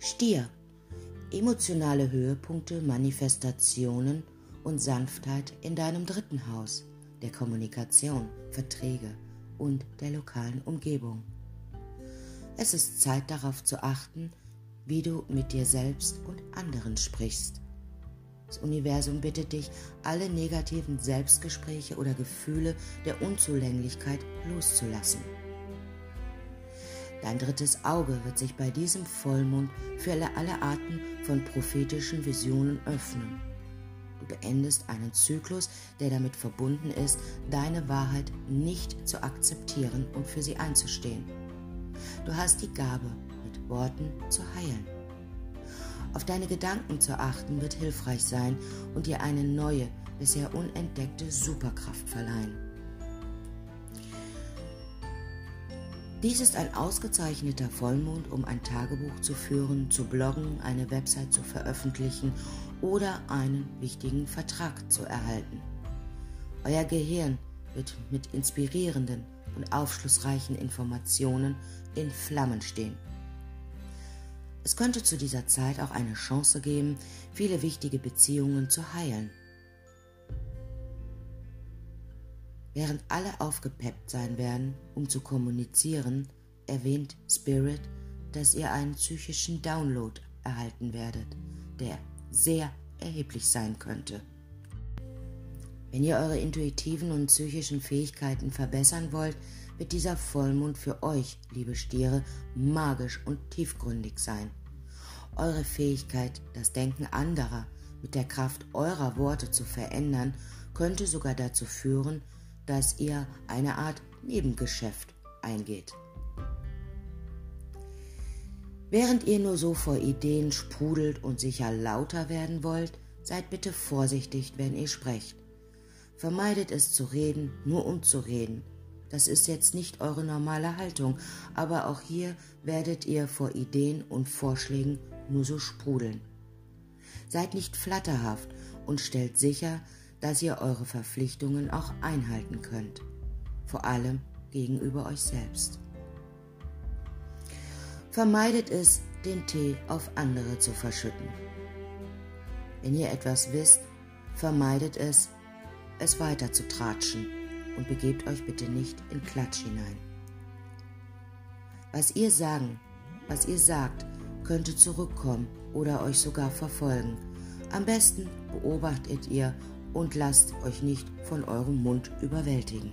Stier. Emotionale Höhepunkte, Manifestationen und Sanftheit in deinem dritten Haus, der Kommunikation, Verträge und der lokalen Umgebung. Es ist Zeit darauf zu achten, wie du mit dir selbst und anderen sprichst. Das Universum bittet dich, alle negativen Selbstgespräche oder Gefühle der Unzulänglichkeit loszulassen. Dein drittes Auge wird sich bei diesem Vollmond für alle Arten von prophetischen Visionen öffnen. Du beendest einen Zyklus, der damit verbunden ist, deine Wahrheit nicht zu akzeptieren und für sie einzustehen. Du hast die Gabe, mit Worten zu heilen. Auf deine Gedanken zu achten wird hilfreich sein und dir eine neue, bisher unentdeckte Superkraft verleihen. Dies ist ein ausgezeichneter Vollmond, um ein Tagebuch zu führen, zu bloggen, eine Website zu veröffentlichen oder einen wichtigen Vertrag zu erhalten. Euer Gehirn wird mit inspirierenden und aufschlussreichen Informationen in Flammen stehen. Es könnte zu dieser Zeit auch eine Chance geben, viele wichtige Beziehungen zu heilen. Während alle aufgepeppt sein werden, um zu kommunizieren, erwähnt Spirit, dass ihr einen psychischen Download erhalten werdet, der sehr erheblich sein könnte. Wenn ihr eure intuitiven und psychischen Fähigkeiten verbessern wollt, wird dieser Vollmond für euch, liebe Stiere, magisch und tiefgründig sein. Eure Fähigkeit, das Denken anderer mit der Kraft eurer Worte zu verändern, könnte sogar dazu führen, dass ihr eine Art Nebengeschäft eingeht. Während ihr nur so vor Ideen sprudelt und sicher lauter werden wollt, seid bitte vorsichtig, wenn ihr sprecht. Vermeidet es zu reden, nur um zu reden. Das ist jetzt nicht eure normale Haltung, aber auch hier werdet ihr vor Ideen und Vorschlägen nur so sprudeln. Seid nicht flatterhaft und stellt sicher, dass ihr eure Verpflichtungen auch einhalten könnt, vor allem gegenüber euch selbst. Vermeidet es, den Tee auf andere zu verschütten. Wenn ihr etwas wisst, vermeidet es, es weiter zu tratschen und begebt euch bitte nicht in Klatsch hinein. Was ihr sagen, was ihr sagt, könnte zurückkommen oder euch sogar verfolgen. Am besten beobachtet ihr und lasst euch nicht von eurem Mund überwältigen.